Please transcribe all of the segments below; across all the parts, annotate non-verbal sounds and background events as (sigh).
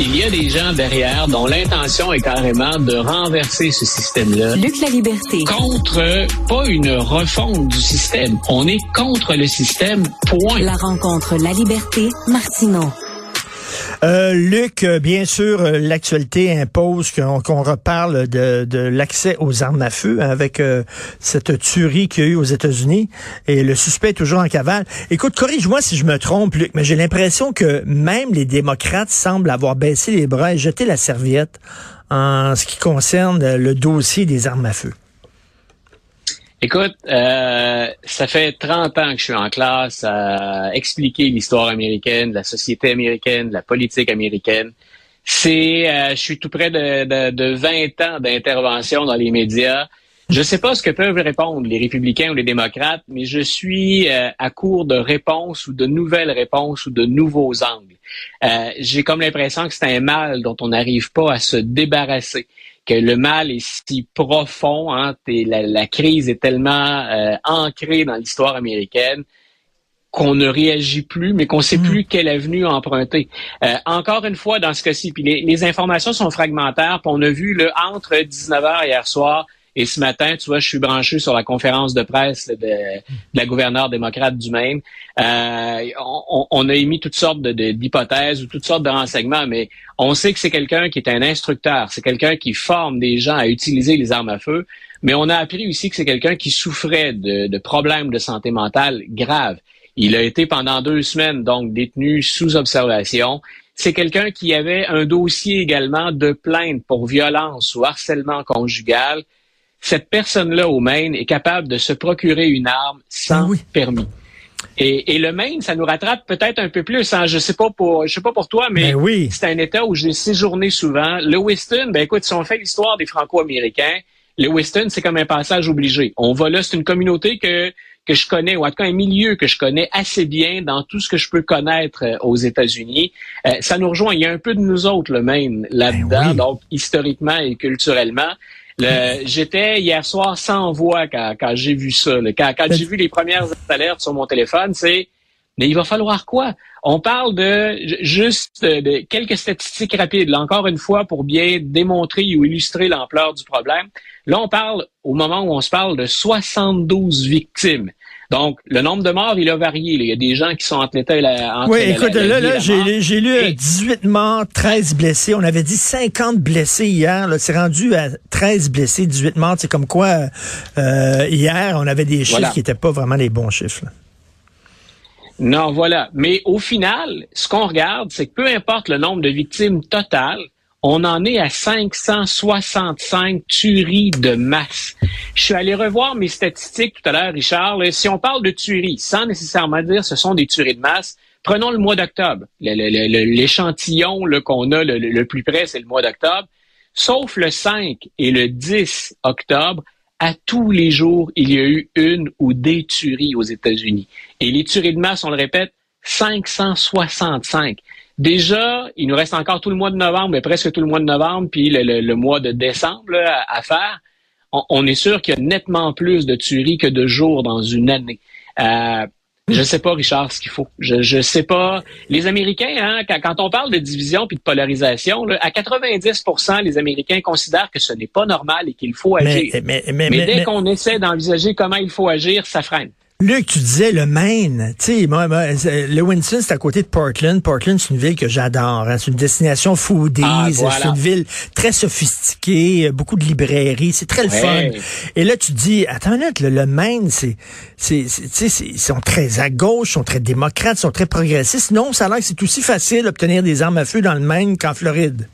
Il y a des gens derrière dont l'intention est carrément de renverser ce système-là. Luc la liberté. Contre, pas une refonte du système. On est contre le système, point. La rencontre La liberté, Martineau. Euh, Luc, euh, bien sûr, euh, l'actualité impose qu'on reparle de, de l'accès aux armes à feu avec cette tuerie qu'il y a eu aux États-Unis et le suspect est toujours en cavale. Écoute, corrige-moi si je me trompe, Luc, mais j'ai l'impression que même les démocrates semblent avoir baissé les bras et jeté la serviette en ce qui concerne le dossier des armes à feu. Écoute, euh, ça fait 30 ans que je suis en classe à expliquer l'histoire américaine, la société américaine, la politique américaine. C'est, euh, je suis tout près de, de, de 20 ans d'intervention dans les médias. Je ne sais pas ce que peuvent répondre les républicains ou les démocrates, mais je suis euh, à court de réponses ou de nouvelles réponses ou de nouveaux angles. J'ai comme l'impression que c'est un mal dont on n'arrive pas à se débarrasser que le mal est si profond, hein, la, la, crise est tellement euh, ancrée dans l'histoire américaine qu'on ne réagit plus, mais qu'on ne sait mm. plus quelle avenue emprunter. Euh, encore une fois, dans ce cas-ci, puis les, les, informations sont fragmentaires, puis on a vu le entre 19h hier soir et ce matin, tu vois, je suis branché sur la conférence de presse de, la gouverneure démocrate du Maine. Euh, on, a émis toutes sortes d'hypothèses ou toutes sortes de renseignements, mais on sait que c'est quelqu'un qui est un instructeur, c'est quelqu'un qui forme des gens à utiliser les armes à feu, mais on a appris aussi que c'est quelqu'un qui souffrait de, de problèmes de santé mentale graves. Il a été pendant deux semaines donc détenu sous observation. C'est quelqu'un qui avait un dossier également de plainte pour violence ou harcèlement conjugal cette personne-là au Maine est capable de se procurer une arme sans ah permis. Et, le Maine, ça nous rattrape peut-être un peu plus. Hein. Je sais pas pour, je sais pas pour toi, mais ben c'est un État où j'ai séjourné souvent. Le Weston, ben écoute, si on fait l'histoire des Franco-Américains, le Weston, c'est comme un passage obligé. On va là, c'est une communauté que que je connais, ou en tout cas un milieu que je connais assez bien dans tout ce que je peux connaître euh, aux États-Unis. Euh, ça nous rejoint. Il y a un peu de nous autres, le Maine, là-dedans, ben donc historiquement et culturellement. J'étais hier soir sans voix quand, j'ai vu ça. Quand, j'ai vu les premières alertes sur mon téléphone, c'est mais il va falloir quoi? On parle de juste de quelques statistiques rapides, là, encore une fois, pour bien démontrer ou illustrer l'ampleur du problème. Là, on parle, au moment où on se parle, de 72 victimes. Donc, le nombre de morts, il a varié. Il y a des gens qui sont entre l'état et la... oui, écoute, là, là j'ai lu 18 morts, 13 blessés. On avait dit 50 blessés hier. C'est rendu à 13 blessés, 18 morts. C'est comme quoi, euh, hier, on avait des chiffres qui n'étaient pas vraiment les bons chiffres. Non, voilà. Mais au final, ce qu'on regarde, c'est que peu importe le nombre de victimes totales, on en est à 565 tueries de masse. Je suis allé revoir mes statistiques tout à l'heure, Richard. si on parle de tueries, sans nécessairement dire ce sont des tueries de masse, prenons le mois d'octobre. L'échantillon qu'on a le, plus près, c'est le mois d'octobre. Sauf le 5 et le 10 octobre, à tous les jours, il y a eu une ou des tueries aux États-Unis. Et les tueries de masse, on le répète, 565. Déjà, il nous reste encore tout le mois de novembre, mais presque tout le mois de novembre, puis le, mois de décembre à, faire. On, est sûr qu'il y a nettement plus de tueries que de jours dans une année. Euh, je ne sais pas, Richard, ce qu'il faut. Je ne sais pas. Les Américains, hein, quand, on parle de division puis de polarisation, à 90% les Américains considèrent que ce n'est pas normal et qu'il faut agir. Mais, dès qu'on essaie d'envisager comment il faut agir, ça freine. Luc, tu disais le Maine. Tu sais, moi, le Winston, c'est à côté de Portland. Portland, c'est une ville que j'adore. Hein. C'est une destination foodies. Ah, c'est une ville très sophistiquée, beaucoup de librairies. C'est très le fun. Et là, tu dis, attends une minute, le, Maine, c'est, c'est, tu sais, ils sont très à gauche, ils sont très démocrates, ils sont très progressistes. Non, ça a l'air que c'est aussi facile d'obtenir des armes à feu dans le Maine qu'en Floride.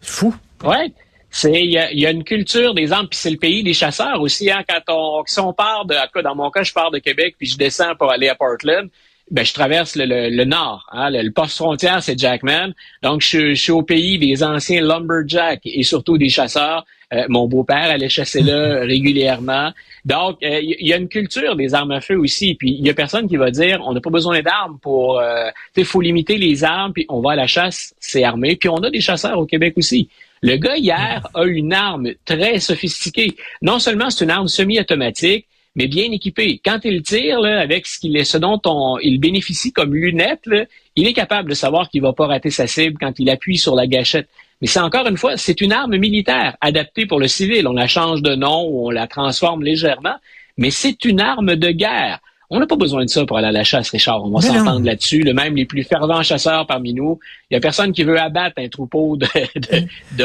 C'est fou. Ouais. C'est il y a, une culture des armes, puis c'est le pays des chasseurs aussi. Hein, quand on si on part de, dans mon cas, je pars de Québec puis je descends pour aller à Portland. Ben, je traverse le, nord. Hein, le, poste frontière, c'est Jackman. Donc, je, suis au pays des anciens lumberjacks et surtout des chasseurs. Euh, mon beau-père allait chasser là (laughs) régulièrement. Donc, euh, il y, a une culture des armes à feu aussi. Puis, il y a personne qui va dire, on n'a pas besoin d'armes pour... Euh, il faut limiter les armes, puis on va à la chasse, c'est armé. Puis, on a des chasseurs au Québec aussi. Le gars, hier, a une arme très sophistiquée. Non seulement c'est une arme semi-automatique, mais bien équipé. Quand il tire avec ce qu'il est, ce dont on, il bénéficie comme lunettes, il est capable de savoir qu'il va pas rater sa cible quand il appuie sur la gâchette. Mais c'est encore une fois, c'est une arme militaire adaptée pour le civil. On la change de nom on la transforme légèrement, mais c'est une arme de guerre. On n'a pas besoin de ça pour aller à la chasse, Richard. On va s'entendre là-dessus. Le même les plus fervents chasseurs parmi nous, il y a personne qui veut abattre un troupeau de, de,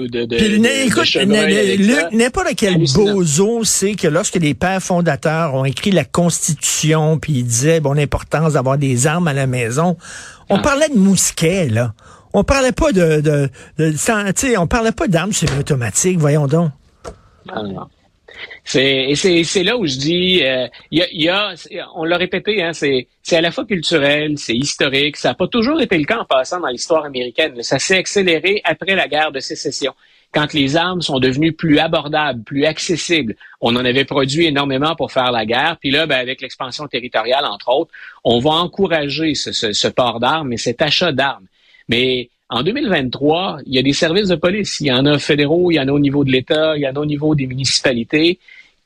ou de, de, écoute, n'importe quel bozo sait que lorsque les pères fondateurs ont écrit la Constitution, puis ils disaient bon l'importance d'avoir des armes à la maison, on ah. parlait de mousquets là. On parlait pas de, de, de, on parlait pas d'armes semi-automatiques, voyons donc. Ah, non. C'est c'est là où je dis, euh, y, a, on l'a répété, hein, c'est à la fois culturel, c'est historique. Ça n'a pas toujours été le cas en passant dans l'histoire américaine. Ça s'est accéléré après la guerre de sécession, quand les armes sont devenues plus abordables, plus accessibles. On en avait produit énormément pour faire la guerre. Puis là, ben, avec l'expansion territoriale, entre autres, on va encourager ce, ce, ce port d'armes et cet achat d'armes. Mais en 2023, il y a des services de police. Il y en a fédéraux, il y en a au niveau de l'État, il y en a au niveau des municipalités.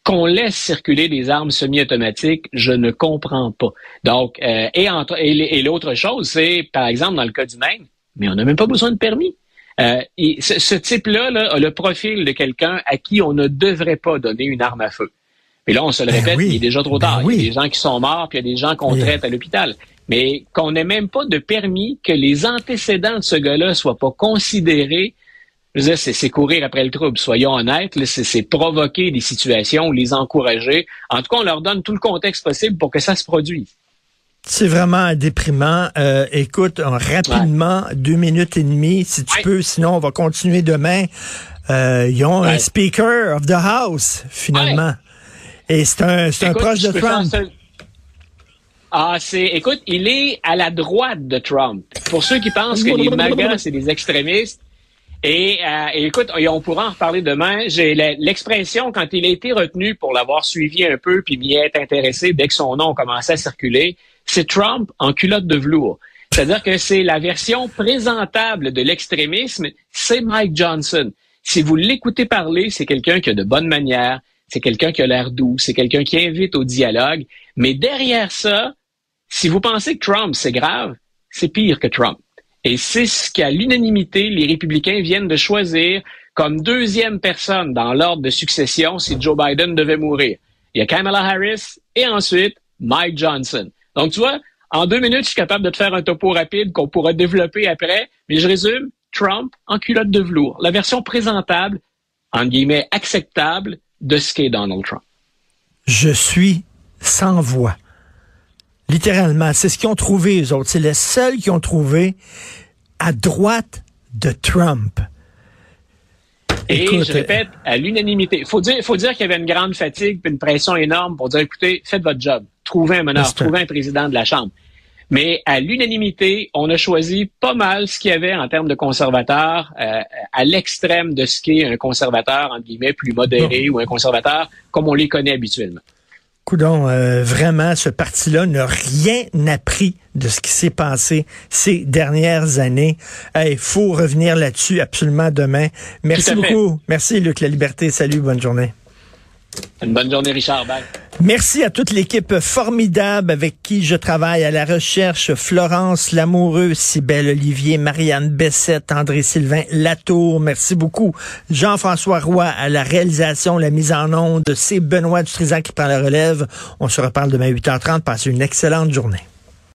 Qu'on laisse circuler des armes semi-automatiques, je ne comprends pas. Donc, euh, et, et, l'autre chose, c'est, par exemple, dans le cas du Maine, mais on n'a même pas besoin de permis. Euh, ce, type-là là, a le profil de quelqu'un à qui on ne devrait pas donner une arme à feu. Et là, on se le ben répète, il est déjà trop ben tard. Il y a des gens qui sont morts, puis il y a des gens qu'on traite à l'hôpital mais qu'on n'ait même pas de permis, que les antécédents de ce gars-là soient pas considérés. Je veux dire, c'est courir après le trouble. Soyons honnêtes, c'est provoquer des situations les encourager. En tout cas, on leur donne tout le contexte possible pour que ça se produise. C'est vraiment déprimant. Euh, écoute, rapidement, deux minutes et demie, si tu peux, sinon on va continuer demain. Euh, ils ont un Speaker of the House, finalement. Et c'est un, un proche de Trump. Ah, c'est, écoute, il est à la droite de Trump. Pour ceux qui pensent que les MAGA, c'est des extrémistes, et, euh, écoute, on pourra en reparler demain. J'ai l'expression quand il a été retenu pour l'avoir suivi un peu puis m'y être intéressé dès que son nom commençait à circuler, c'est Trump en culotte de velours. C'est-à-dire que c'est la version présentable de l'extrémisme, c'est Mike Johnson. Si vous l'écoutez parler, c'est quelqu'un qui a de bonnes manières, c'est quelqu'un qui a l'air doux, c'est quelqu'un qui invite au dialogue. Mais derrière ça, si vous pensez que Trump, c'est grave, c'est pire que Trump. Et c'est ce qu'à l'unanimité, les républicains viennent de choisir comme deuxième personne dans l'ordre de succession si Joe Biden devait mourir. Il y a Kamala Harris et ensuite Mike Johnson. Donc, tu vois, en deux minutes, je suis capable de te faire un topo rapide qu'on pourra développer après, mais je résume, Trump en culotte de velours. La version présentable, en guillemets, acceptable de ce qu'est Donald Trump. Je suis sans voix. Littéralement, c'est ce qu'ils ont trouvé, eux autres. C'est les seuls qui ont trouvé à droite de Trump. Et je répète, à l'unanimité. Il faut dire, faut dire qu'il y avait une grande fatigue et une pression énorme pour dire, écoutez, faites votre job. Trouvez un meneur, trouvez un président de la Chambre. Mais à l'unanimité, on a choisi pas mal ce qu'il y avait en termes de conservateurs, euh, à l'extrême de ce qu'est un conservateur, entre guillemets, plus modéré ou un conservateur comme on les connaît habituellement. Coudon, euh, vraiment, ce parti-là n'a rien appris de ce qui s'est passé ces dernières années. Il faut revenir là-dessus absolument demain. Merci beaucoup. Merci, Luc La Liberté. Salut, bonne journée. Une bonne journée, Richard. Merci à toute l'équipe formidable avec qui je travaille à la recherche. Florence Lamoureux, Cybelle Olivier, Marianne Bessette, André-Sylvain Latour. Merci beaucoup. Jean-François Roy à la réalisation, la mise en onde. C'est Benoît Dutrisac qui prend la relève. On se reparle demain 8h30. Passez une excellente journée.